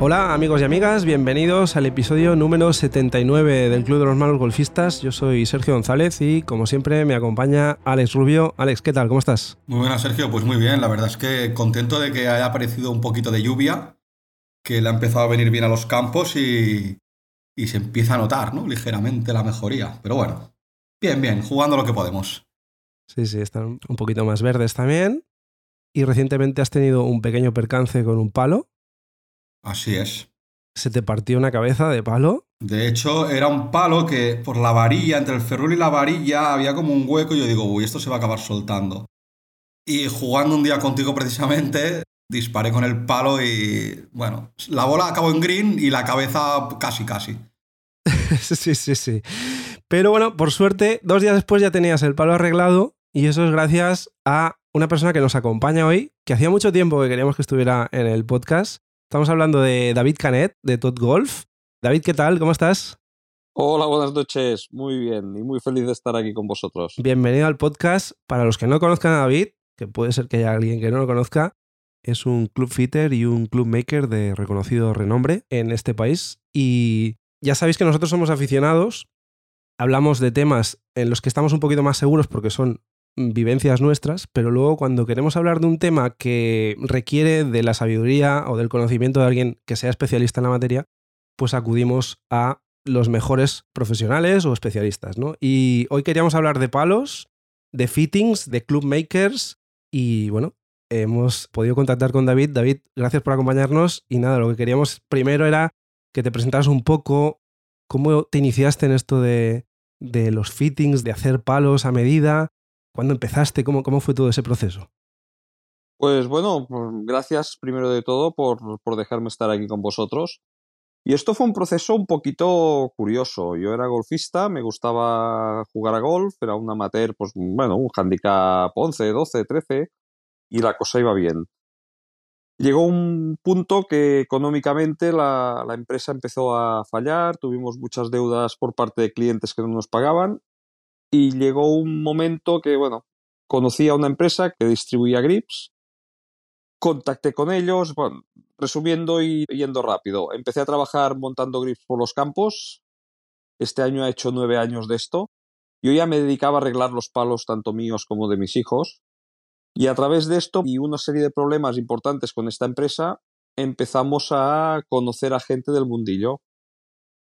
Hola amigos y amigas, bienvenidos al episodio número 79 del Club de los Malos Golfistas. Yo soy Sergio González y como siempre me acompaña Alex Rubio. Alex, ¿qué tal? ¿Cómo estás? Muy buenas Sergio, pues muy bien. La verdad es que contento de que haya aparecido un poquito de lluvia, que le ha empezado a venir bien a los campos y, y se empieza a notar, ¿no? Ligeramente la mejoría. Pero bueno, bien, bien, jugando lo que podemos. Sí, sí, están un poquito más verdes también. Y recientemente has tenido un pequeño percance con un palo. Así es. ¿Se te partió una cabeza de palo? De hecho, era un palo que por la varilla, entre el ferrul y la varilla, había como un hueco y yo digo, uy, esto se va a acabar soltando. Y jugando un día contigo precisamente, disparé con el palo y, bueno, la bola acabó en green y la cabeza casi, casi. sí, sí, sí. Pero bueno, por suerte, dos días después ya tenías el palo arreglado y eso es gracias a una persona que nos acompaña hoy, que hacía mucho tiempo que queríamos que estuviera en el podcast Estamos hablando de David Canet, de Tot Golf. David, ¿qué tal? ¿Cómo estás? Hola, buenas noches. Muy bien y muy feliz de estar aquí con vosotros. Bienvenido al podcast. Para los que no conozcan a David, que puede ser que haya alguien que no lo conozca, es un club fitter y un club maker de reconocido renombre en este país. Y ya sabéis que nosotros somos aficionados, hablamos de temas en los que estamos un poquito más seguros porque son vivencias nuestras, pero luego cuando queremos hablar de un tema que requiere de la sabiduría o del conocimiento de alguien que sea especialista en la materia, pues acudimos a los mejores profesionales o especialistas, ¿no? Y hoy queríamos hablar de palos, de fittings, de club makers y bueno, hemos podido contactar con David. David, gracias por acompañarnos y nada, lo que queríamos primero era que te presentaras un poco cómo te iniciaste en esto de, de los fittings, de hacer palos a medida, ¿Cuándo empezaste? ¿Cómo, cómo fue todo ese proceso? Pues bueno, gracias primero de todo por, por dejarme estar aquí con vosotros. Y esto fue un proceso un poquito curioso. Yo era golfista, me gustaba jugar a golf, era un amateur, pues bueno, un handicap 11, 12, 13, y la cosa iba bien. Llegó un punto que económicamente la, la empresa empezó a fallar, tuvimos muchas deudas por parte de clientes que no nos pagaban y llegó un momento que, bueno, conocí a una empresa que distribuía grips, contacté con ellos, resumiendo y yendo rápido, empecé a trabajar montando grips por los campos, este año he hecho nueve años de esto, yo ya me dedicaba a arreglar los palos tanto míos como de mis hijos, y a través de esto y una serie de problemas importantes con esta empresa, empezamos a conocer a gente del mundillo.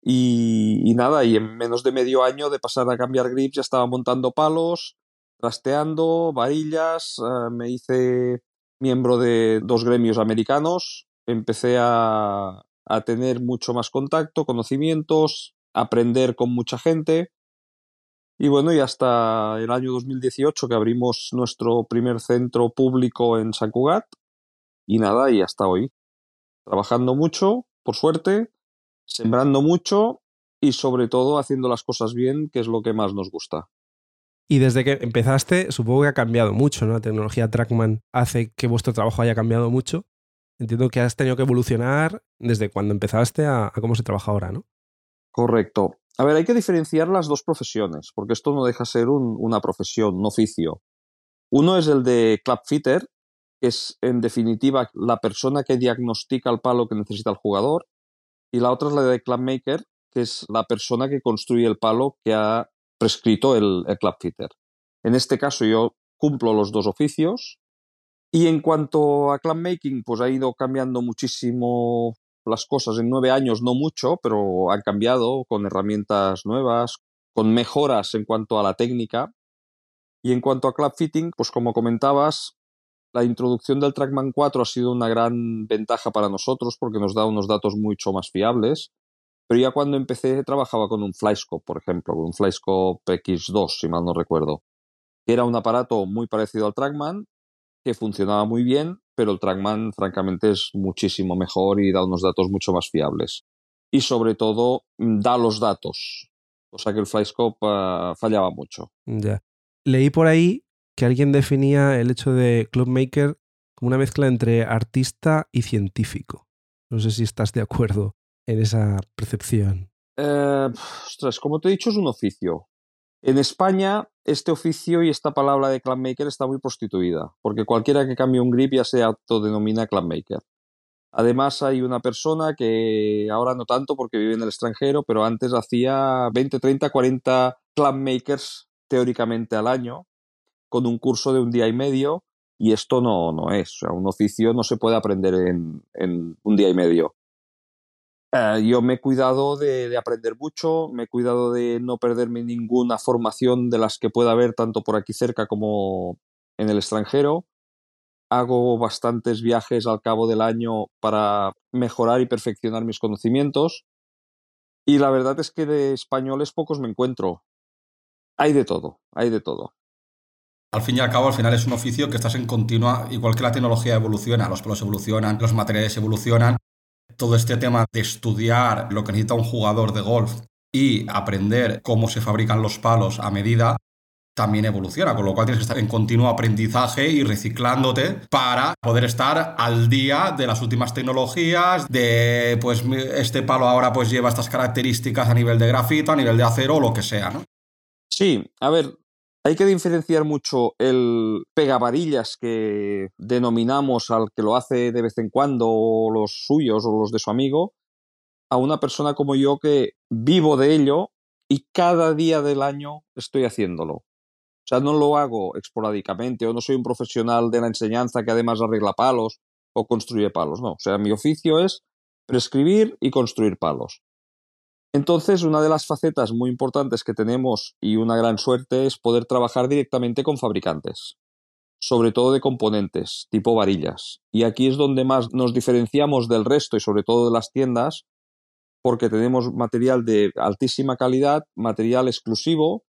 Y, nada, y en menos de medio año de pasar a cambiar grips ya estaba montando palos, trasteando, varillas, eh, me hice miembro de dos gremios americanos, empecé a, a tener mucho más contacto, conocimientos, aprender con mucha gente. Y bueno, y hasta el año 2018 que abrimos nuestro primer centro público en San Cugat. Y nada, y hasta hoy. Trabajando mucho, por suerte, sembrando mucho y sobre todo haciendo las cosas bien, que es lo que más nos gusta. Y desde que empezaste, supongo que ha cambiado mucho, ¿no? La tecnología Trackman hace que vuestro trabajo haya cambiado mucho. Entiendo que has tenido que evolucionar desde cuando empezaste a, cómo se trabaja ahora, ¿no? Correcto. A ver, hay que diferenciar las dos profesiones, porque esto no deja ser una profesión, un oficio. Uno es el de club fitter, que es en definitiva la persona que diagnostica el palo que necesita el jugador, y la otra es la de club maker, que es la persona que construye el palo que ha prescrito el, club fitter. En este caso yo cumplo los dos oficios y en cuanto a club making, pues ha ido cambiando muchísimo las cosas en nueve años, no mucho, pero han cambiado con herramientas nuevas, con mejoras en cuanto a la técnica. Y en cuanto a club fitting, pues como comentabas, la introducción del Trackman 4 ha sido una gran ventaja para nosotros porque nos da unos datos mucho más fiables. Pero ya cuando empecé trabajaba con un Flyscope, por ejemplo, con un Flyscope X2, si mal no recuerdo. Era un aparato muy parecido al Trackman, que funcionaba muy bien, pero el Trackman francamente es muchísimo mejor y da unos datos mucho más fiables. Y sobre todo mm, da los datos, o sea que el Flyscope uh, fallaba mucho. Ya. Leí por ahí que alguien definía el hecho de clubmaker como una mezcla entre artista y científico. No sé si estás de acuerdo en esa percepción. Eh, ostras, como te he dicho, es un oficio. En España, este oficio y esta palabra de clanmaker está muy prostituida, porque cualquiera que cambie un grip ya se autodenomina clanmaker. Además, hay una persona que ahora no tanto porque vive en el extranjero, pero antes hacía 20, 30, 40 clanmakers teóricamente al año, con un curso de un día y medio, y esto no, no es. O sea, un oficio no se puede aprender en, un día y medio. Eh, yo me he cuidado de, de, aprender mucho, me he cuidado de no perderme ninguna formación de las que pueda haber tanto por aquí cerca como en el extranjero. Hago bastantes viajes al cabo del año para mejorar y perfeccionar mis conocimientos. Y la verdad es que de españoles pocos me encuentro. Hay de todo, hay de todo. Al fin y al cabo, al final es un oficio que estás en continua, igual que la tecnología evoluciona, los pelos evolucionan, los materiales evolucionan, todo este tema de estudiar lo que necesita un jugador de golf y aprender cómo se fabrican los palos a medida, también evoluciona, con lo cual tienes que estar en continuo aprendizaje y reciclándote para poder estar al día de las últimas tecnologías, de pues este palo ahora pues lleva estas características a nivel de grafito, a nivel de acero o lo que sea, ¿no? Sí, a ver, hay que diferenciar mucho el pegavarillas que denominamos al que lo hace de vez en cuando, o los suyos o los de su amigo, a una persona como yo que vivo de ello y cada día del año estoy haciéndolo. O sea, no lo hago esporádicamente o no soy un profesional de la enseñanza que además arregla palos o construye palos. No, o sea, mi oficio es prescribir y construir palos. Entonces, una de las facetas muy importantes que tenemos y una gran suerte es poder trabajar directamente con fabricantes, sobre todo de componentes, tipo varillas. Y aquí es donde más nos diferenciamos del resto y sobre todo de las tiendas, porque tenemos material de altísima calidad, material exclusivo.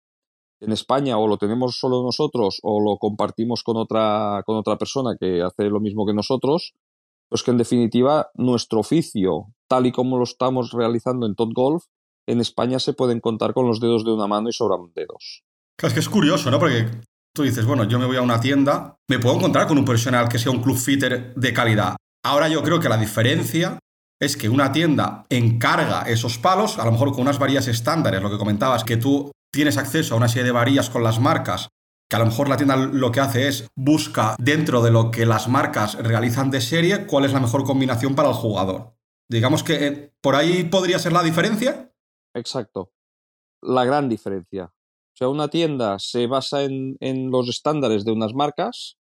En España o lo tenemos solo nosotros o lo compartimos con otra, con otra persona que hace lo mismo que nosotros. Pues que en definitiva nuestro oficio tal y como lo estamos realizando en Top Golf, en España se pueden contar con los dedos de una mano y sobran dedos. Claro, es que es curioso, ¿no? Porque tú dices, bueno, yo me voy a una tienda, me puedo encontrar con un profesional que sea un club fitter de calidad. Ahora yo creo que la diferencia es que una tienda encarga esos palos, a lo mejor con unas varillas estándares, lo que comentabas, que tú tienes acceso a una serie de varillas con las marcas, que a lo mejor la tienda lo que hace es busca dentro de lo que las marcas realizan de serie cuál es la mejor combinación para el jugador. Digamos que eh, por ahí podría ser la diferencia. Exacto. La gran diferencia. O sea, una tienda se basa en, en los estándares de unas marcas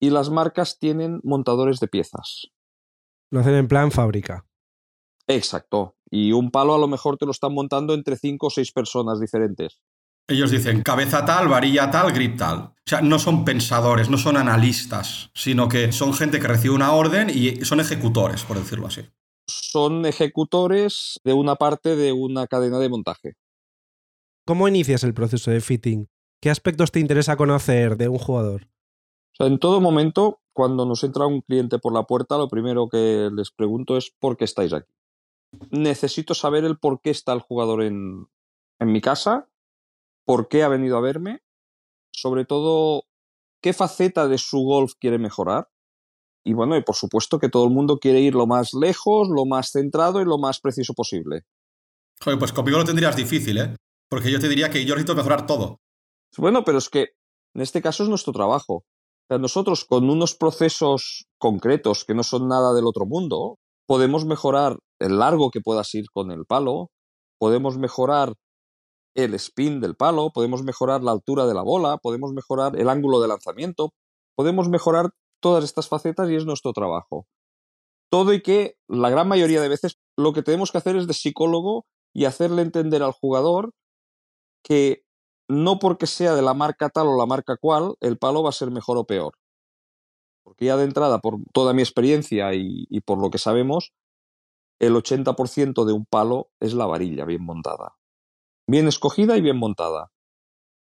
y las marcas tienen montadores de piezas. Lo hacen en plan fábrica. Exacto. Y un palo a lo mejor te lo están montando entre cinco o seis personas diferentes. Ellos dicen cabeza tal, varilla tal, grip tal. O sea, no son pensadores, no son analistas, sino que son gente que recibe una orden y son ejecutores, por decirlo así son ejecutores de una parte de una cadena de montaje. ¿Cómo inicias el proceso de fitting? ¿Qué aspectos te interesa conocer de un jugador? O sea, en todo momento, cuando nos entra un cliente por la puerta, lo primero que les pregunto es ¿por qué estáis aquí? Necesito saber el por qué está el jugador en, en mi casa, por qué ha venido a verme, sobre todo qué faceta de su golf quiere mejorar y bueno, y por supuesto que todo el mundo quiere ir lo más lejos, lo más centrado y lo más preciso posible. Joder, pues conmigo lo tendrías difícil, ¿eh? Porque yo te diría que yo necesito mejorar todo. Bueno, pero es que en este caso es nuestro trabajo. O sea, nosotros con unos procesos concretos que no son nada del otro mundo, podemos mejorar el largo que puedas ir con el palo, podemos mejorar el spin del palo, podemos mejorar la altura de la bola, podemos mejorar el ángulo de lanzamiento, podemos mejorar todas estas facetas y es nuestro trabajo. Todo y que la gran mayoría de veces lo que tenemos que hacer es de psicólogo y hacerle entender al jugador que no porque sea de la marca tal o la marca cual, el palo va a ser mejor o peor. Porque ya de entrada, por toda mi experiencia y, y por lo que sabemos, el 80% de un palo es la varilla bien montada. Bien escogida y bien montada.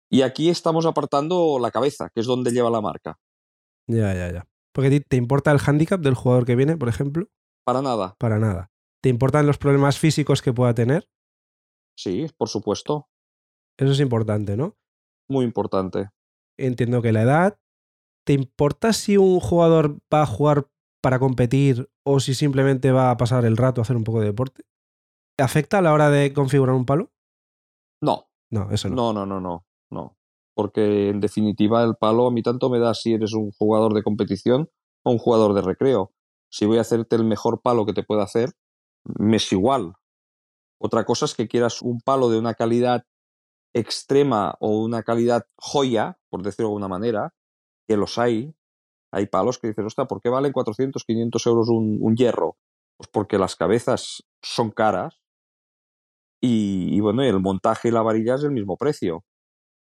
Y aquí estamos apartando la cabeza, que es donde lleva la marca. Ya, ya, ya. Porque te importa el handicap del jugador que viene, por ejemplo. Para nada. Para nada. ¿Te importan los problemas físicos que pueda tener? Sí, por supuesto. Eso es importante, ¿no? Muy importante. Entiendo que la edad. ¿Te importa si un jugador va a jugar para competir o si simplemente va a pasar el rato a hacer un poco de deporte? ¿Afecta a la hora de configurar un palo? No. No, eso no. No, no, no, no. no. Porque en definitiva el palo a mí tanto me da si eres un jugador de competición o un jugador de recreo. Si voy a hacerte el mejor palo que te pueda hacer, me es igual. Otra cosa es que quieras un palo de una calidad extrema o una calidad joya, por decirlo de alguna manera, que los hay. Hay palos que dices, ostras, ¿por qué valen 400, 500 euros un, un hierro? Pues porque las cabezas son caras y, bueno, el montaje y la varilla es el mismo precio.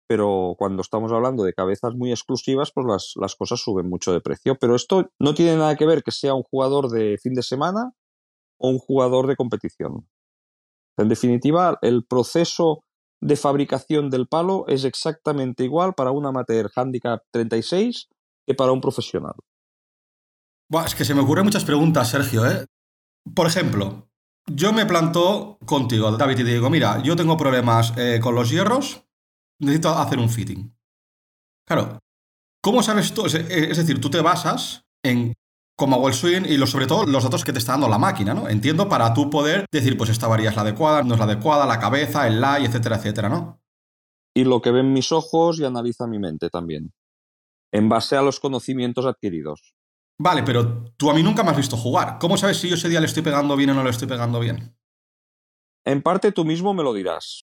Pero cuando estamos hablando de cabezas muy exclusivas, pues las, las cosas suben mucho de precio. Pero esto no tiene nada que ver que sea un jugador de fin de semana o un jugador de competición. En definitiva, el proceso de fabricación del palo es exactamente igual para un amateur handicap 36 que para un profesional. Buah, es que se me ocurren muchas preguntas, Sergio. ¿eh? Por ejemplo, yo me planto contigo, David, y te digo, mira, yo tengo problemas eh, con los hierros, necesito hacer un fitting. Claro, ¿cómo sabes tú? Es, es decir, tú te basas en cómo hago el swing y sobre todo los datos que te está dando la máquina, ¿no? Entiendo para tú poder decir, pues esta varilla es la adecuada, no es la adecuada, la cabeza, el lie, etcétera, etcétera, ¿no? Y lo que ven mis ojos y analiza mi mente también, en base a los conocimientos adquiridos. Vale, pero tú a mí nunca me has visto jugar. ¿Cómo sabes si yo ese día le estoy pegando bien o no le estoy pegando bien? En parte tú mismo me lo dirás,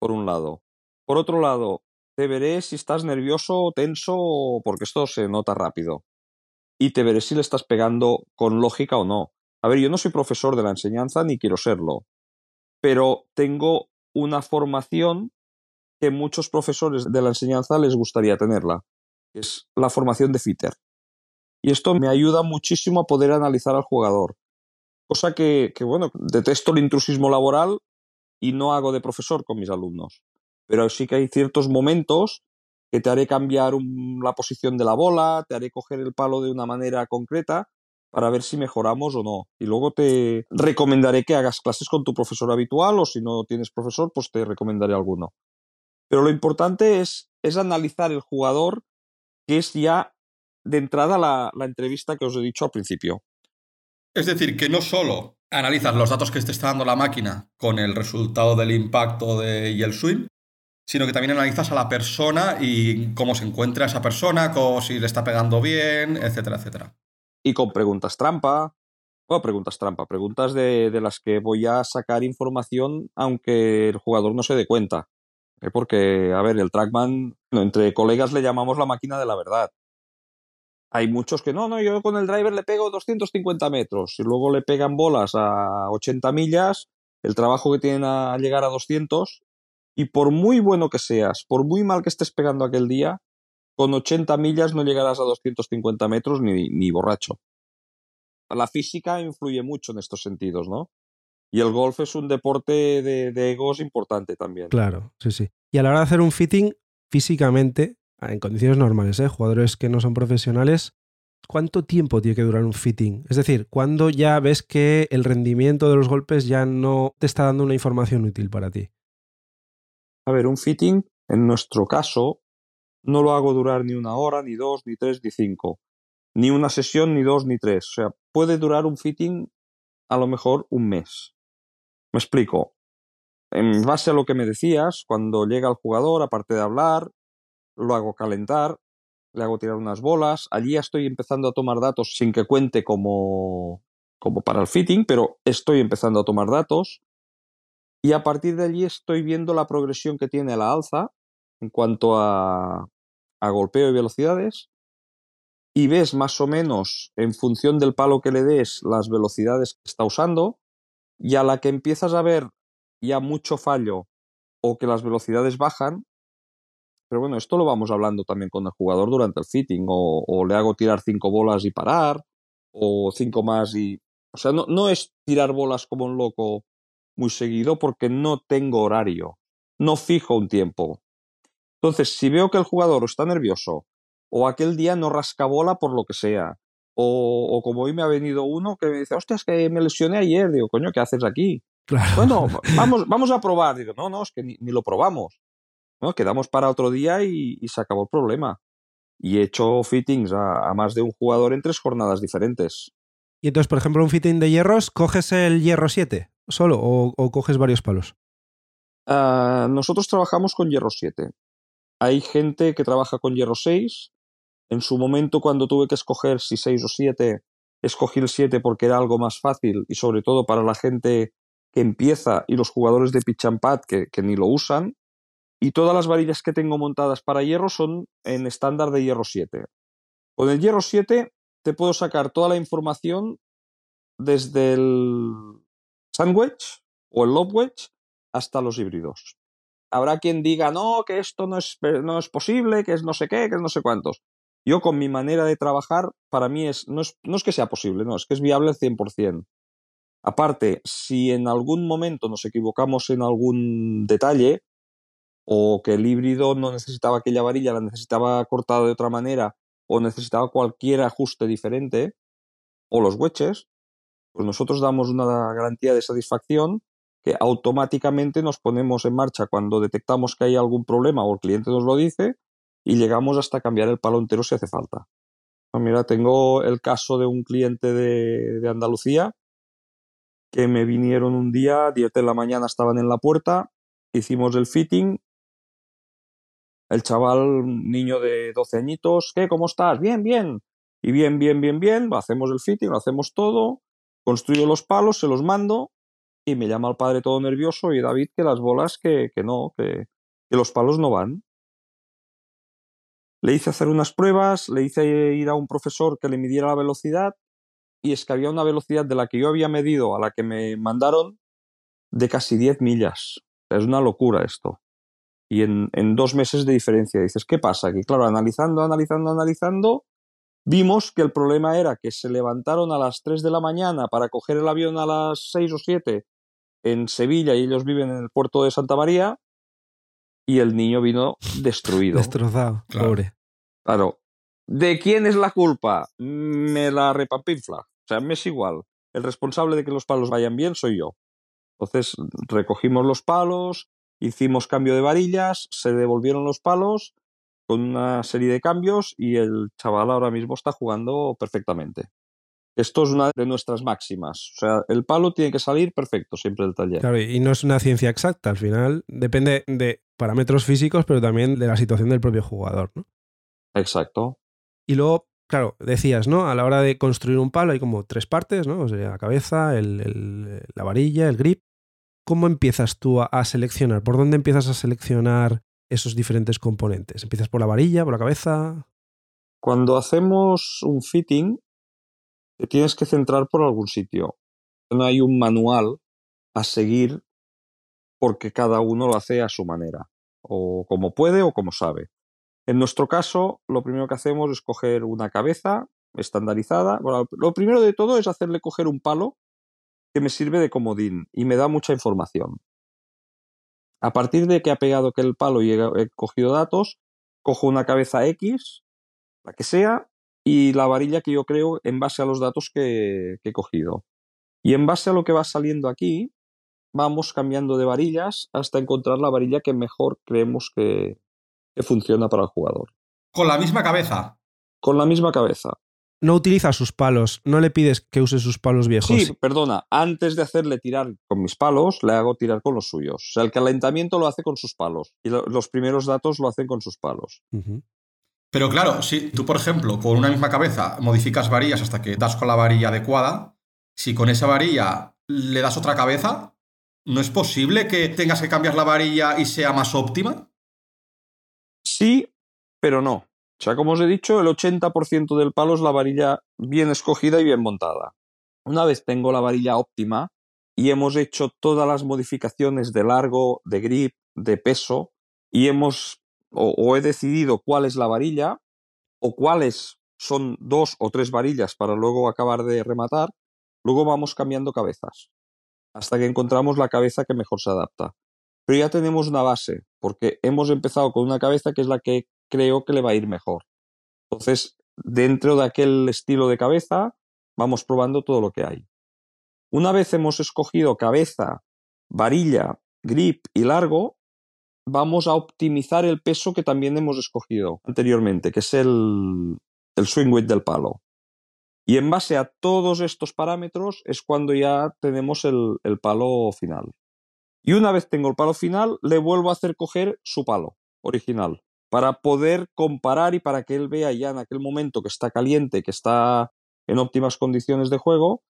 por un lado. Por otro lado, te veré si estás nervioso, tenso, porque esto se nota rápido y te veré si le estás pegando con lógica o no. A ver, yo no soy profesor de la enseñanza ni quiero serlo, pero tengo una formación que muchos profesores de la enseñanza les gustaría tenerla, es la formación de fitter. Y esto me ayuda muchísimo a poder analizar al jugador. Cosa que, bueno, detesto el intrusismo laboral y no hago de profesor con mis alumnos. Pero sí que hay ciertos momentos que te haré cambiar la posición de la bola, te haré coger el palo de una manera concreta para ver si mejoramos o no. Y luego te recomendaré que hagas clases con tu profesor habitual o si no tienes profesor, pues te recomendaré alguno. Pero lo importante es, es analizar el jugador, que es ya de entrada la, la entrevista que os he dicho al principio. Es decir, que no solo analizas los datos que te está dando la máquina con el resultado del impacto de, y el swing, sino que también analizas a la persona y cómo se encuentra esa persona, cómo, si le está pegando bien, etcétera, etcétera. Y con preguntas trampa, o preguntas trampa, preguntas de, de, las que voy a sacar información aunque el jugador no se dé cuenta. ¿Eh? Porque, a ver, el trackman, entre colegas le llamamos la máquina de la verdad. Hay muchos que no, no, yo con el driver le pego 250 metros y luego le pegan bolas a 80 millas, el trabajo que tienen a llegar a 200 y por muy bueno que seas, por muy mal que estés pegando aquel día, con 80 millas no llegarás a 250 metros ni, ni borracho. La física influye mucho en estos sentidos, ¿no? Y el golf es un deporte de, de, egos importante también. Claro, sí, sí. Y a la hora de hacer un fitting, físicamente, en condiciones normales, ¿eh? jugadores que no son profesionales, ¿cuánto tiempo tiene que durar un fitting? Es decir, ¿cuándo ya ves que el rendimiento de los golpes ya no te está dando una información útil para ti? A ver, un fitting, en nuestro caso, no lo hago durar ni una hora, ni dos, ni tres, ni cinco. Ni una sesión, ni dos, ni tres. O sea, puede durar un fitting a lo mejor un mes. Me explico. En base a lo que me decías, cuando llega el jugador, aparte de hablar, lo hago calentar, le hago tirar unas bolas. Allí estoy empezando a tomar datos sin que cuente como, como para el fitting, pero estoy empezando a tomar datos. Y a partir de allí estoy viendo la progresión que tiene la alza en cuanto a, a golpeo y velocidades. Y ves más o menos, en función del palo que le des, las velocidades que está usando. Y a la que empiezas a ver ya mucho fallo o que las velocidades bajan, pero bueno, esto lo vamos hablando también con el jugador durante el fitting, o, o le hago tirar cinco bolas y parar, o cinco más y... O sea, no, no es tirar bolas como un loco muy seguido porque no tengo horario, no fijo un tiempo. Entonces, si veo que el jugador está nervioso o aquel día no rasca bola por lo que sea, o, o como hoy me ha venido uno que me dice, hostia, es que me lesioné ayer, digo, coño, ¿qué haces aquí? Claro. Bueno, vamos, vamos a probar. Digo, no, no, es que ni, ni lo probamos. ¿No? Quedamos para otro día y, y, se acabó el problema. Y he hecho fittings a, a más de un jugador en tres jornadas diferentes. Y entonces, por ejemplo, un fitting de hierros, ¿coges el hierro 7 solo o, o coges varios palos? Uh, nosotros trabajamos con hierro 7. hay gente que trabaja con hierro 6. En su momento, cuando tuve que escoger si 6 o 7, escogí el 7 porque era algo más fácil y sobre todo para la gente que empieza y los jugadores de pitch and pad que, que ni lo usan. Y todas las varillas que tengo montadas para hierro son en estándar de hierro 7. Con el hierro 7 te puedo sacar toda la información desde el sandwich o el lob hasta los híbridos. Habrá quien diga, no, que esto no es, no es posible, que es no sé qué, que es no sé cuántos. Yo con mi manera de trabajar, para mí es no, es, no es que sea posible, no, es que es viable al 100%. Aparte, si en algún momento nos equivocamos en algún detalle, o que el híbrido no necesitaba aquella varilla, la necesitaba cortada de otra manera, o necesitaba cualquier ajuste diferente, o los wedges, pues nosotros damos una garantía de satisfacción que automáticamente nos ponemos en marcha cuando detectamos que hay algún problema o el cliente nos lo dice y llegamos hasta cambiar el palo entero si hace falta. Pues mira, tengo el caso de un cliente de, de Andalucía que me vinieron un día, 10 de la mañana estaban en la puerta, hicimos el fitting, el chaval, niño de 12 añitos, ¿qué? ¿Cómo estás? Bien, bien. Y bien, bien, bien, bien, hacemos el fitting, lo hacemos todo, construyo los palos, se los mando y me llama el padre todo nervioso y David que las bolas que, que no, que, que los palos no van. Le hice hacer unas pruebas, le hice ir a un profesor que le midiera la velocidad y es que había una velocidad de la que yo había medido a la que me mandaron de casi 10 millas. Es una locura esto. Y en, en dos meses de diferencia dices, ¿qué pasa? Que claro, analizando, analizando, analizando, vimos que el problema era que se levantaron a las 3 de la mañana para coger el avión a las 6 o 7 en Sevilla y ellos viven en el puerto de Santa María y el niño vino destruido. Destrozado, Claro. pobre. Claro. ¿De quién es la culpa? Me la repampinfla. O sea, me es igual. El responsable de que los palos vayan bien soy yo. Entonces recogimos los palos, hicimos cambio de varillas, se devolvieron los palos con una serie de cambios y el chaval ahora mismo está jugando perfectamente. Esto es una de nuestras máximas. O sea, el palo tiene que salir perfecto siempre del taller. Claro, y no es una ciencia exacta, al final depende de parámetros físicos, pero también de la situación del propio jugador, ¿no? Exacto. Y luego, claro, decías, ¿no? A la hora de construir un palo hay como tres partes, ¿no? O sea, la cabeza, el- el- la varilla, el grip. ¿Cómo empiezas tú a, seleccionar? ¿Por dónde empiezas a seleccionar esos diferentes componentes? ¿Empiezas por la varilla, por la cabeza? Cuando hacemos un fitting, te tienes que centrar por algún sitio. No hay un manual a seguir porque cada uno lo hace a su manera, o como puede o como sabe. En nuestro caso, lo primero que hacemos es coger una cabeza estandarizada. Bueno, lo primero de todo es hacerle coger un palo que me sirve de comodín y me da mucha información. A partir de que ha pegado aquel palo y he, cogido datos, cojo una cabeza X, la que sea, y la varilla que yo creo en base a los datos que, que he cogido. Y en base a lo que va saliendo aquí, vamos cambiando de varillas hasta encontrar la varilla que mejor creemos que, que funciona para el jugador. Con la misma cabeza. Con la misma cabeza. No utiliza sus palos, no le pides que use sus palos viejos. Sí, perdona, antes de hacerle tirar con mis palos, le hago tirar con los suyos. O sea, el calentamiento lo hace con sus palos y lo- los primeros datos lo hacen con sus palos. Pero claro, si tú, por ejemplo, con una misma cabeza modificas varillas hasta que das con la varilla adecuada, si con esa varilla le das otra cabeza, ¿no es posible que tengas que cambiar la varilla y sea más óptima? Sí, pero no. O sea, como os he dicho, el 80% del palo es la varilla bien escogida y bien montada. Una vez tengo la varilla óptima y hemos hecho todas las modificaciones de largo, de grip, de peso, y hemos o, o he decidido cuál es la varilla o cuáles son dos o tres varillas para luego acabar de rematar, luego vamos cambiando cabezas hasta que encontramos la cabeza que mejor se adapta. Pero ya tenemos una base, porque hemos empezado con una cabeza que es la que creo que le va a ir mejor. Entonces, dentro de aquel estilo de cabeza, vamos probando todo lo que hay. Una vez hemos escogido cabeza, varilla, grip y largo, vamos a optimizar el peso que también hemos escogido anteriormente, que es el, el swing weight del palo. Y en base a todos estos parámetros es cuando ya tenemos el, el palo final. Y una vez tengo el palo final, le vuelvo a hacer coger su palo original. Para poder comparar y para que él vea ya en aquel momento que está caliente, que está en óptimas condiciones de juego,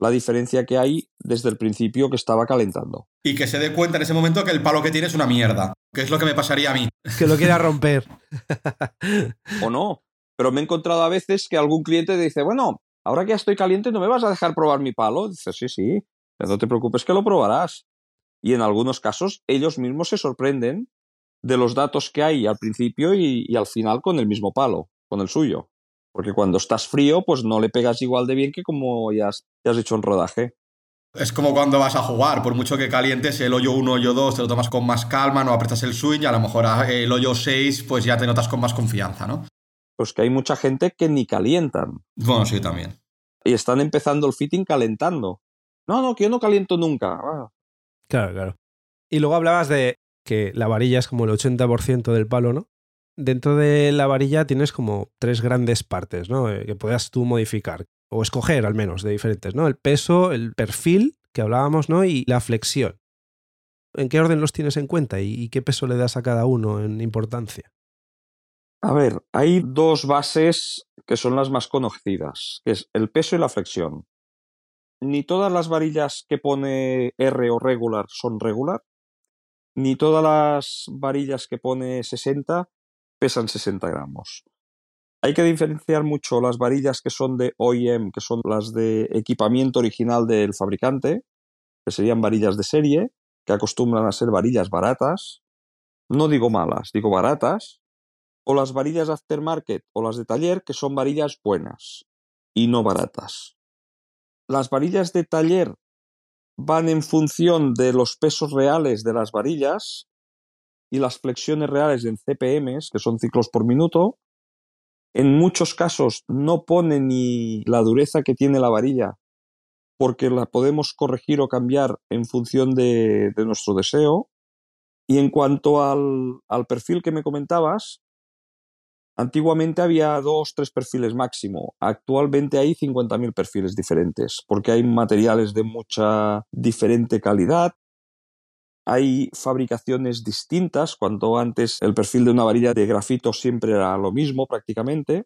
la diferencia que hay desde el principio que estaba calentando. Y que se dé cuenta en ese momento que el palo que tiene es una mierda, que es lo que me pasaría a mí. Que lo quiera romper. o no. Pero me he encontrado a veces que algún cliente dice, bueno, ahora que ya estoy caliente, ¿no me vas a dejar probar mi palo? Dice, sí, sí, no te preocupes que lo probarás. Y en algunos casos ellos mismos se sorprenden de los datos que hay al principio y, al final con el mismo palo, con el suyo. Porque cuando estás frío, pues no le pegas igual de bien que como ya has, ya has hecho en rodaje. Es como cuando vas a jugar, por mucho que calientes el hoyo 1, hoyo 2, te lo tomas con más calma, no apretas el swing y a lo mejor el hoyo 6 pues ya te notas con más confianza, ¿no? Pues que hay mucha gente que ni calientan. Bueno, sí, también. Y están empezando el fitting calentando. No, no, que yo no caliento nunca. Ah. Claro, claro. Y luego hablabas de que la varilla es como el 80% del palo, ¿no? Dentro de la varilla tienes como tres grandes partes, ¿no? Eh, que puedas tú modificar o escoger al menos de diferentes, ¿no? El peso, el perfil que hablábamos, ¿no? Y la flexión. ¿En qué orden los tienes en cuenta y qué peso le das a cada uno en importancia? A ver, hay dos bases que son las más conocidas, que es el peso y la flexión. Ni todas las varillas que pone R o regular son regular, ni todas las varillas que pone 60 pesan 60 gramos. Hay que diferenciar mucho las varillas que son de OEM, que son las de equipamiento original del fabricante, que serían varillas de serie, que acostumbran a ser varillas baratas. No digo malas, digo baratas, o las varillas aftermarket o las de taller, que son varillas buenas y no baratas. Las varillas de taller van en función de los pesos reales de las varillas y las flexiones reales en CPMs, que son ciclos por minuto. En muchos casos no pone ni la dureza que tiene la varilla, porque la podemos corregir o cambiar en función de, nuestro deseo. Y en cuanto al, al perfil que me comentabas, Antiguamente había dos, tres perfiles máximo. Actualmente hay 50.000 perfiles diferentes, porque hay materiales de mucha diferente calidad. Hay fabricaciones distintas, cuando antes el perfil de una varilla de grafito siempre era lo mismo prácticamente.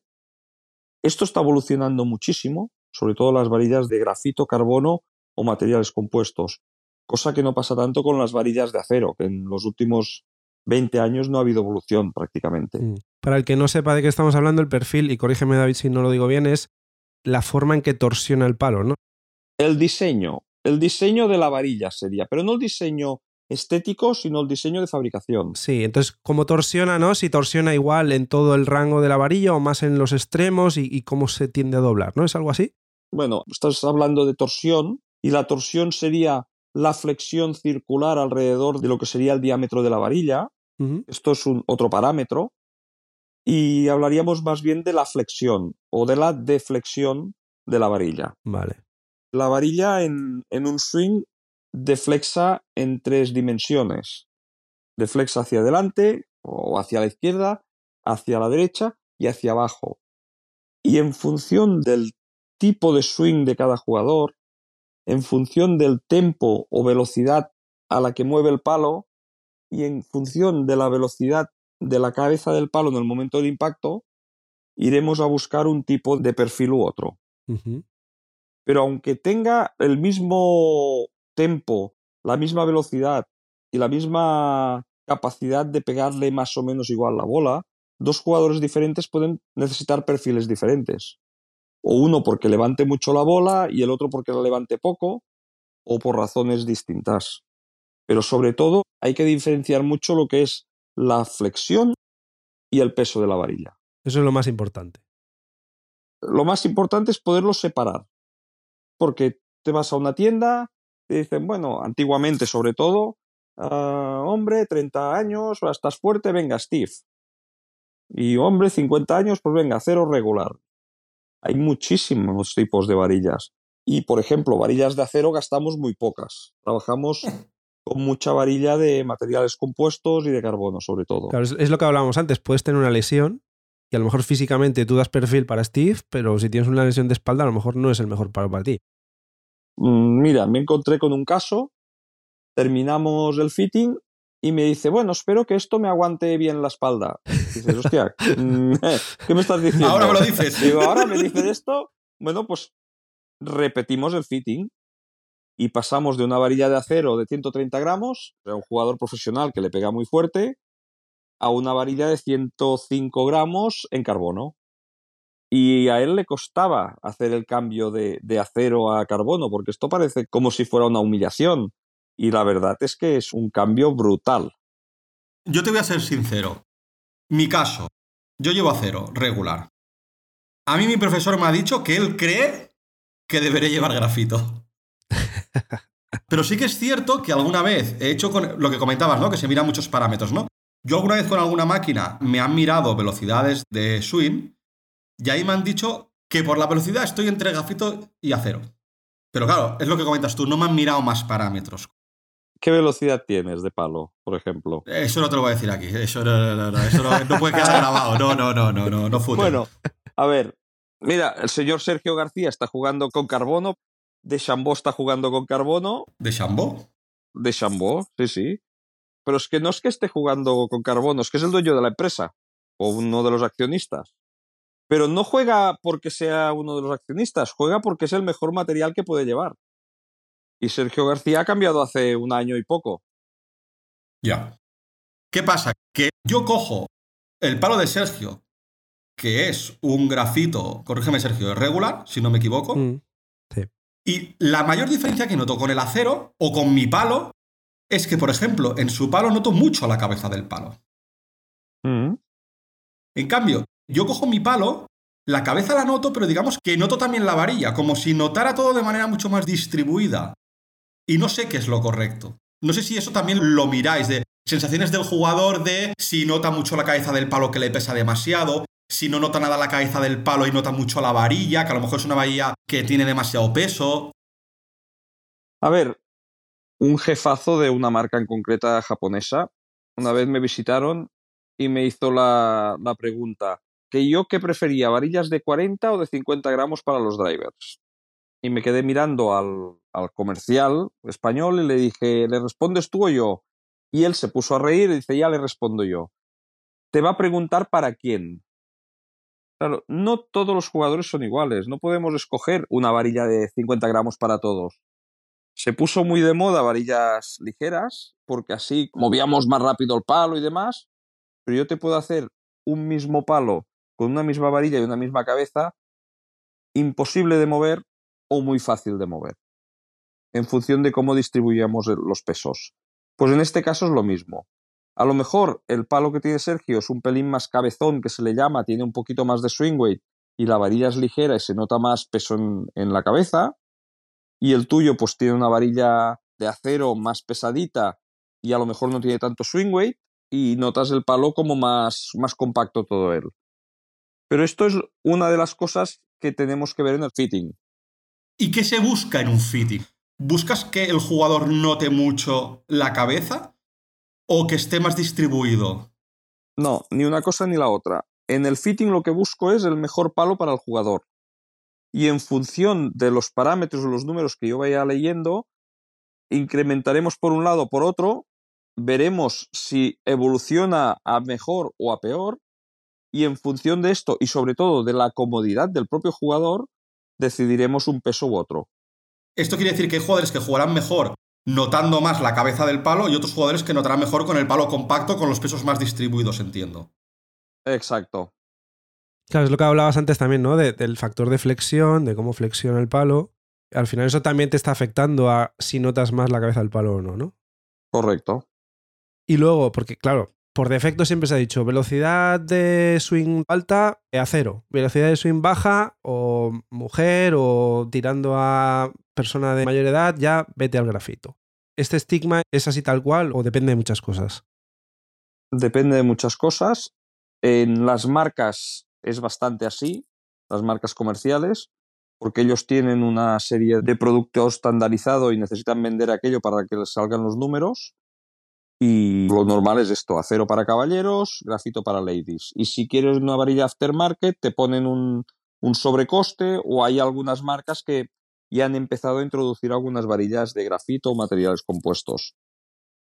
Esto está evolucionando muchísimo, sobre todo las varillas de grafito, carbono o materiales compuestos, cosa que no pasa tanto con las varillas de acero, que en los últimos 20 años no ha habido evolución prácticamente. Mm. Para el que no sepa de qué estamos hablando, el perfil, y corrígeme David si no lo digo bien, es la forma en que torsiona el palo, ¿no? El diseño, el diseño de la varilla sería, pero no el diseño estético, sino el diseño de fabricación. Sí, entonces, ¿cómo torsiona, no? Si torsiona igual en todo el rango de la varilla o más en los extremos y, y cómo se tiende a doblar, ¿no? ¿Es algo así? Bueno, estás hablando de torsión y la torsión sería la flexión circular alrededor de lo que sería el diámetro de la varilla. Esto es un otro parámetro. Y hablaríamos más bien de la flexión o de la deflexión de la varilla. Vale. La varilla en, en un swing deflexa en tres dimensiones. Deflexa hacia adelante o hacia la izquierda, hacia la derecha y hacia abajo. Y en función del tipo de swing de cada jugador, en función del tempo o velocidad a la que mueve el palo y en función de la velocidad de la cabeza del palo en el momento de impacto, iremos a buscar un tipo de perfil u otro. Pero aunque tenga el mismo tempo, la misma velocidad y la misma capacidad de pegarle más o menos igual la bola, dos jugadores diferentes pueden necesitar perfiles diferentes o uno porque levante mucho la bola y el otro porque la levante poco, o por razones distintas. Pero sobre todo hay que diferenciar mucho lo que es la flexión y el peso de la varilla. Eso es lo más importante. Lo más importante es poderlos separar. Porque te vas a una tienda, te dicen, bueno, antiguamente sobre todo, ah, hombre, 30 años, estás fuerte, venga, Steve. Y hombre, 50 años, pues venga, cero regular. Hay muchísimos tipos de varillas. Y, por ejemplo, varillas de acero gastamos muy pocas. Trabajamos con mucha varilla de materiales compuestos y de carbono, sobre todo. Claro, es, lo que hablábamos antes. Puedes tener una lesión y a lo mejor físicamente tú das perfil para Steve, pero si tienes una lesión de espalda, a lo mejor no es el mejor palo para ti. Mm, mira, me encontré con un caso, terminamos el fitting y me dice, bueno, espero que esto me aguante bien la espalda. Y dices, hostia, mm, ¿qué me estás diciendo? Ahora me lo dices. Digo, ahora me dices esto. Bueno, pues repetimos el fitting y pasamos de una varilla de acero de 130 gramos, a un jugador profesional que le pega muy fuerte, a una varilla de 105 gramos en carbono. Y a él le costaba hacer el cambio de, de acero a carbono, porque esto parece como si fuera una humillación. Y la verdad es que es un cambio brutal. Yo te voy a ser sincero. Mi caso, yo llevo acero regular. A mí mi profesor me ha dicho que él cree que deberé llevar grafito. Pero sí que es cierto que alguna vez he hecho con lo que comentabas, ¿no? Que se miran muchos parámetros, ¿no? Yo alguna vez con alguna máquina me han mirado velocidades de swing y ahí me han dicho que por la velocidad estoy entre grafito y acero. Pero claro, es lo que comentas tú, no me han mirado más parámetros. ¿Qué velocidad tienes de palo, por ejemplo? Eso no te lo voy a decir aquí. Eso no, no, no, eso no, no puede quedar grabado. No, no, no, no, no, no fute. Bueno, a ver, mira, el señor Sergio García está jugando con carbono, de Chambó está jugando con carbono, ¿De Chambó? de Chambó, sí, sí. Pero es que no es que esté jugando con carbono, es que es el dueño de la empresa o uno de los accionistas. Pero no juega porque sea uno de los accionistas, juega porque es el mejor material que puede llevar. Y Sergio García ha cambiado hace un año y poco. Ya. ¿Qué pasa? Que yo cojo el palo de Sergio, que es un grafito, corrígeme Sergio, regular, si no me equivoco, Mm, sí. y la mayor diferencia que noto con el acero o con mi palo es que, por ejemplo, en su palo noto mucho la cabeza del palo. Mm. En cambio, yo cojo mi palo, la cabeza la noto, pero digamos que noto también la varilla, como si notara todo de manera mucho más distribuida. Y no sé qué es lo correcto. No sé si eso también lo miráis, de sensaciones del jugador de si nota mucho la cabeza del palo que le pesa demasiado, si no nota nada la cabeza del palo y nota mucho la varilla, que a lo mejor es una varilla que tiene demasiado peso. A ver, un jefazo de una marca en concreta japonesa, una vez me visitaron y me hizo la, la pregunta, que yo qué prefería, varillas de 40 o de 50 gramos para los drivers. Y me quedé mirando al, al comercial español y le dije, ¿le respondes tú o yo? Y él se puso a reír y dice, ya le respondo yo. Te va a preguntar para quién. Claro, no todos los jugadores son iguales, no podemos escoger una varilla de 50 gramos para todos. Se puso muy de moda varillas ligeras, porque así movíamos más rápido el palo y demás, pero yo te puedo hacer un mismo palo con una misma varilla y una misma cabeza, imposible de mover o muy fácil de mover, en función de cómo distribuyamos los pesos. Pues en este caso es lo mismo. A lo mejor el palo que tiene Sergio es un pelín más cabezón, que se le llama, tiene un poquito más de swing weight y la varilla es ligera y se nota más peso en, en la cabeza. Y el tuyo pues tiene una varilla de acero más pesadita y a lo mejor no tiene tanto swing weight y notas el palo como más, más compacto todo él. Pero esto es una de las cosas que tenemos que ver en el fitting. ¿Y qué se busca en un fitting? ¿Buscas que el jugador note mucho la cabeza o que esté más distribuido? No, ni una cosa ni la otra. En el fitting lo que busco es el mejor palo para el jugador. Y en función de los parámetros o los números que yo vaya leyendo, incrementaremos por un lado o por otro, veremos si evoluciona a mejor o a peor, y en función de esto y sobre todo de la comodidad del propio jugador, decidiremos un peso u otro. Esto quiere decir que hay jugadores que jugarán mejor notando más la cabeza del palo y otros jugadores que notarán mejor con el palo compacto, con los pesos más distribuidos, entiendo. Exacto. Claro, es lo que hablabas antes también, ¿no? De- del factor de flexión, de cómo flexiona el palo. Al final eso también te está afectando a si notas más la cabeza del palo o no, ¿no? Correcto. Y luego, porque claro, por defecto siempre se ha dicho velocidad de swing alta a cero, velocidad de swing baja o mujer o tirando a persona de mayor edad, ya vete al grafito. ¿Este estigma es así tal cual o depende de muchas cosas? depende de muchas cosas. En las marcas es bastante así, las marcas comerciales, porque ellos tienen una serie de productos estandarizado y necesitan vender aquello para que les salgan los números. Y lo normal es esto, acero para caballeros, grafito para ladies. Y si quieres una varilla aftermarket, te ponen un, sobrecoste o hay algunas marcas que ya han empezado a introducir algunas varillas de grafito o materiales compuestos.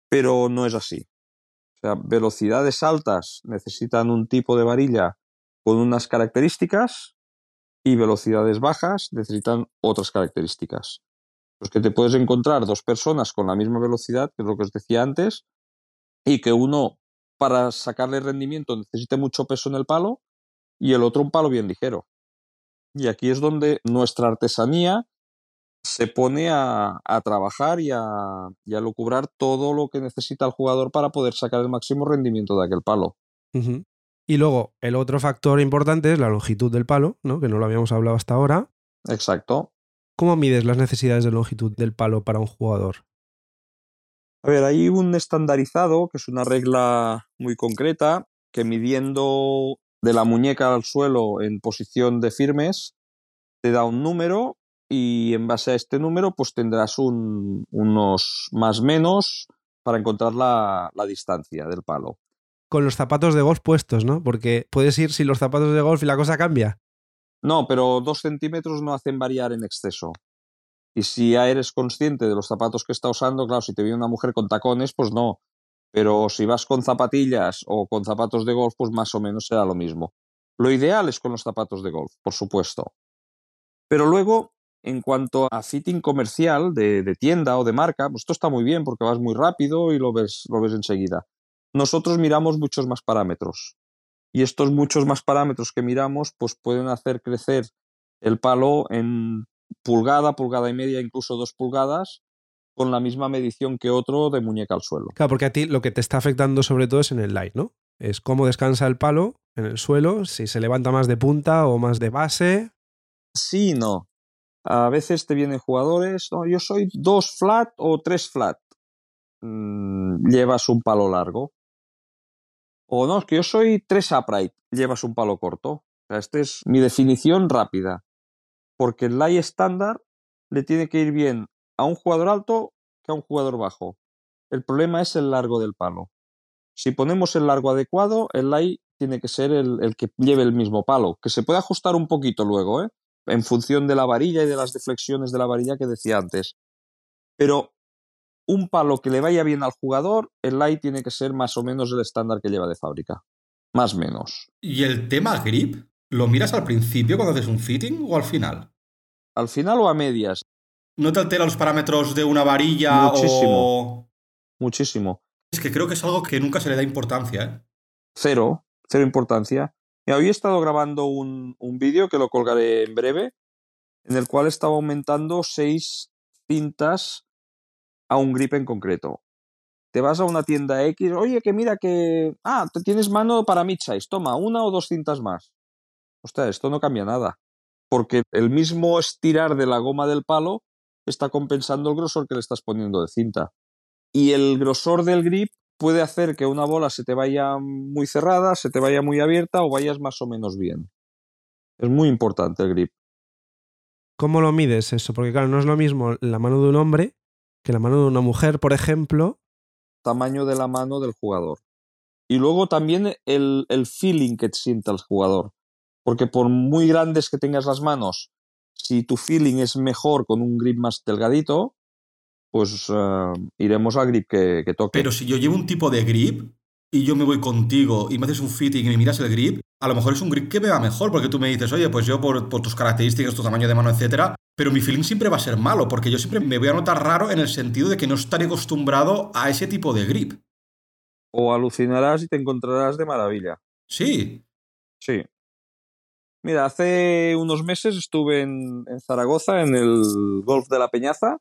Pero no es así sea, velocidades altas necesitan un tipo de varilla con unas características y velocidades bajas necesitan otras características. Pues que te puedes encontrar dos personas con la misma velocidad, que es lo que os decía antes, y que uno para sacarle rendimiento necesite mucho peso en el palo y el otro un palo bien ligero. Y aquí es donde nuestra artesanía se pone a, trabajar y a, y a, lucubrar todo lo que necesita el jugador para poder sacar el máximo rendimiento de aquel palo. Y luego, el otro factor importante es la longitud del palo, ¿no? que no lo habíamos hablado hasta ahora. Exacto. ¿Cómo mides las necesidades de longitud del palo para un jugador? A ver, hay un estandarizado, que es una regla muy concreta, que midiendo de la muñeca al suelo en posición de firmes, te da un número y en base a este número pues tendrás un, unos más menos para encontrar la, la, distancia del palo. Con los zapatos de golf puestos, ¿no? Porque puedes ir sin los zapatos de golf y la cosa cambia. No, pero dos centímetros no hacen variar en exceso. Y si ya eres consciente de los zapatos que está usando, claro, si te viene una mujer con tacones, pues no. Pero si vas con zapatillas o con zapatos de golf, pues más o menos será lo mismo. Lo ideal es con los zapatos de golf, por supuesto. Pero luego, en cuanto a fitting comercial de, de, tienda o de marca, pues esto está muy bien porque vas muy rápido y lo ves, lo ves enseguida. Nosotros miramos muchos más parámetros. Y estos muchos más parámetros que miramos, pues pueden hacer crecer el palo en pulgada, pulgada y media, incluso dos pulgadas, con la misma medición que otro de muñeca al suelo. Claro, porque a ti lo que te está afectando sobre todo es en el light, ¿no? Es cómo descansa el palo en el suelo, si se levanta más de punta o más de base. Sí, no. A veces te vienen jugadores, no, yo soy dos flat o tres flat. Mm, llevas un palo largo. O no, es que yo soy tres upright, llevas un palo corto. O sea, esta es mi definición rápida porque el lie estándar le tiene que ir bien a un jugador alto que a un jugador bajo. El problema es el largo del palo. Si ponemos el largo adecuado, el lie tiene que ser el, que lleve el mismo palo, que se puede ajustar un poquito luego, ¿eh? en función de la varilla y de las deflexiones de la varilla que decía antes. Pero un palo que le vaya bien al jugador, el lie tiene que ser más o menos el estándar que lleva de fábrica. Más o menos. ¿Y el tema grip? ¿Lo miras al principio cuando haces un fitting o al final? ¿Al final o a medias? ¿No te altera los parámetros de una varilla Muchísimo. Muchísimo. Es que creo que es algo que nunca se le da importancia, ¿eh? Cero, cero importancia. Y hoy he estado grabando un, un vídeo que lo colgaré en breve, en el cual estaba aumentando seis cintas a un grip en concreto. Te vas a una tienda X, oye, que mira que. Ah, tienes mano para mid size, toma, una o dos cintas más. Ostras, esto no cambia nada porque el mismo estirar de la goma del palo está compensando el grosor que le estás poniendo de cinta. Y el grosor del grip puede hacer que una bola se te vaya muy cerrada, se te vaya muy abierta o vayas más o menos bien. Es muy importante el grip. ¿Cómo lo mides eso? Porque claro, no es lo mismo la mano de un hombre que la mano de una mujer, por ejemplo. Tamaño de la mano del jugador. Y luego también el, el feeling que sienta el jugador. Porque por muy grandes que tengas las manos, si tu feeling es mejor con un grip más delgadito, pues uh, iremos al grip que, que, toque. Pero si yo llevo un tipo de grip y yo me voy contigo y me haces un fitting y me miras el grip, a lo mejor es un grip que me va mejor, porque tú me dices, oye, pues yo por, por tus características, tu tamaño de mano, etcétera, pero mi feeling siempre va a ser malo, porque yo siempre me voy a notar raro en el sentido de que no estaré acostumbrado a ese tipo de grip. O alucinarás y te encontrarás de maravilla. Sí. Sí. Mira, hace unos meses estuve en, Zaragoza, en el Golf de la Peñaza,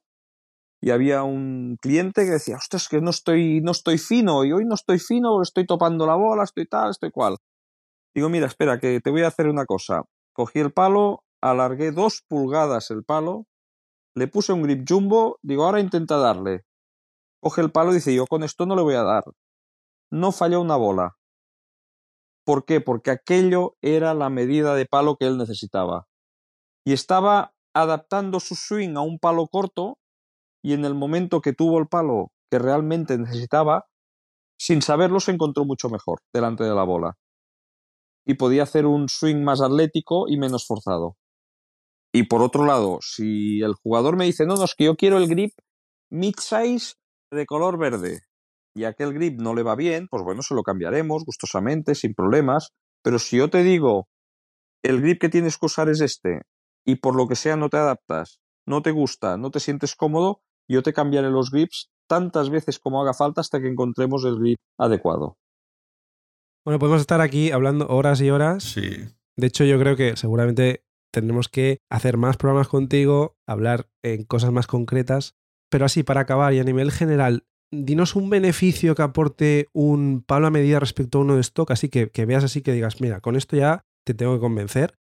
y había un cliente que decía, ostras, que no estoy, no estoy fino, y hoy no estoy fino, estoy topando la bola, estoy tal, estoy cual. Digo, mira, espera, que te voy a hacer una cosa. Cogí el palo, alargué dos pulgadas el palo, le puse un grip jumbo, digo, ahora intenta darle. Coge el palo y dice, yo con esto no le voy a dar. No falló una bola. ¿Por qué? Porque aquello era la medida de palo que él necesitaba. Y estaba adaptando su swing a un palo corto y en el momento que tuvo el palo que realmente necesitaba, sin saberlo se encontró mucho mejor delante de la bola. Y podía hacer un swing más atlético y menos forzado. Y por otro lado, si el jugador me dice, no, no, es que yo quiero el grip mid-size de color verde, y aquel grip no le va bien, pues bueno, se lo cambiaremos gustosamente, sin problemas. Pero si yo te digo, el grip que tienes que usar es este, y por lo que sea no te adaptas, no te gusta, no te sientes cómodo, yo te cambiaré los grips tantas veces como haga falta hasta que encontremos el grip adecuado. Bueno, podemos estar aquí hablando horas y horas. Sí. De hecho, yo creo que seguramente tendremos que hacer más programas contigo, hablar en cosas más concretas. Pero así, para acabar y a nivel general, dinos un beneficio que aporte un palo a medida respecto a uno de stock, así que, que veas así que digas, mira, con esto ya te tengo que convencer.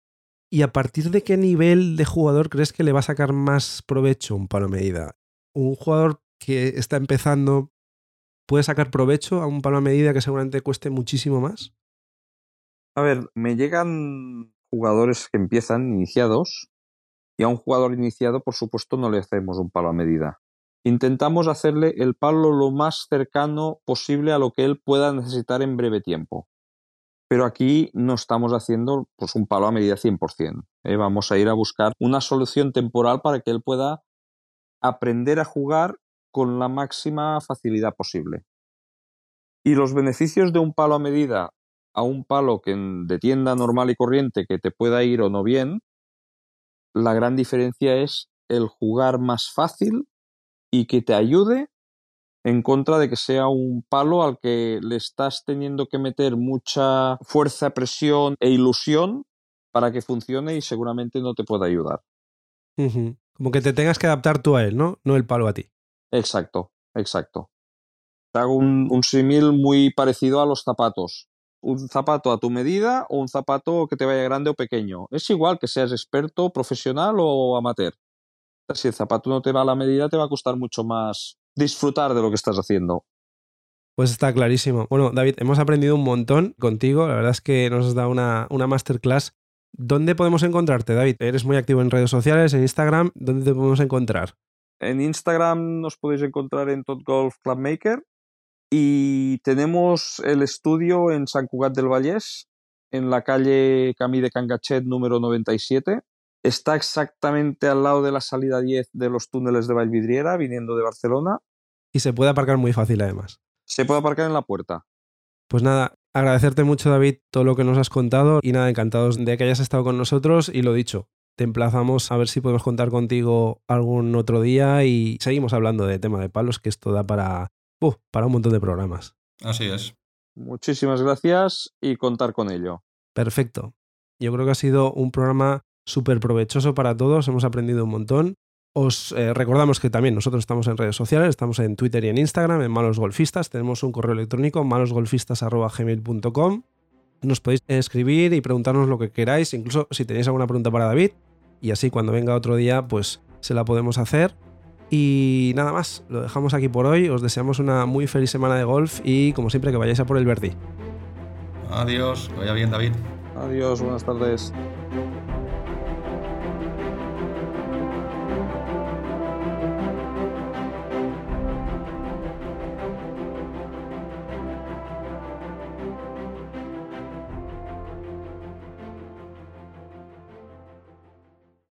¿Y a partir de qué nivel de jugador crees que le va a sacar más provecho un palo a medida? ¿Un jugador que está empezando puede sacar provecho a un palo a medida que seguramente cueste muchísimo más? A ver, me llegan jugadores que empiezan iniciados y a un jugador iniciado, por supuesto, no le hacemos un palo a medida. Intentamos hacerle el palo lo más cercano posible a lo que él pueda necesitar en breve tiempo. Pero aquí no estamos haciendo pues, un palo a medida 100%. ¿eh? Vamos a ir a buscar una solución temporal para que él pueda aprender a jugar con la máxima facilidad posible. Y los beneficios de un palo a medida a un palo que de tienda normal y corriente que te pueda ir o no bien, la gran diferencia es el jugar más fácil y que te ayude en contra de que sea un palo al que le estás teniendo que meter mucha fuerza, presión e ilusión para que funcione y seguramente no te pueda ayudar. Como que te tengas que adaptar tú a él, ¿no? No el palo a ti. Exacto, exacto. Te hago un, un símil muy parecido a los zapatos. Un zapato a tu medida o un zapato que te vaya grande o pequeño. Es igual que seas experto, profesional o amateur. Si el zapato no te va a la medida, te va a costar mucho más disfrutar de lo que estás haciendo. Pues está clarísimo. Bueno, David, hemos aprendido un montón contigo. La verdad es que nos has dado una, una masterclass. ¿Dónde podemos encontrarte, David? Eres muy activo en redes sociales, en Instagram. ¿Dónde te podemos encontrar? En Instagram nos podéis encontrar en Tot Golf Club Maker y tenemos el estudio en San Cugat del Vallés, en la calle Camí de Cangachet número 97. Está exactamente al lado de la salida 10 de los túneles de Vallvidriera, viniendo de Barcelona. Y se puede aparcar muy fácil además. Se puede aparcar en la puerta. Pues nada, agradecerte mucho David todo lo que nos has contado y nada, encantados de que hayas estado con nosotros y lo dicho, te emplazamos a ver si podemos contar contigo algún otro día y seguimos hablando de tema de palos, que esto da para, uh, para un montón de programas. Así es. Muchísimas gracias y contar con ello. Perfecto. Yo creo que ha sido un programa súper provechoso para todos, hemos aprendido un montón. Os eh, recordamos que también nosotros estamos en redes sociales, estamos en Twitter y en Instagram, en Malos Golfistas, tenemos un correo electrónico malosgolfistas.gmail.com. Nos podéis escribir y preguntarnos lo que queráis, incluso si tenéis alguna pregunta para David, y así cuando venga otro día pues se la podemos hacer. Y nada más, lo dejamos aquí por hoy, os deseamos una muy feliz semana de golf y como siempre que vayáis a por el Verdi. Adiós, que vaya bien David. Adiós, buenas tardes.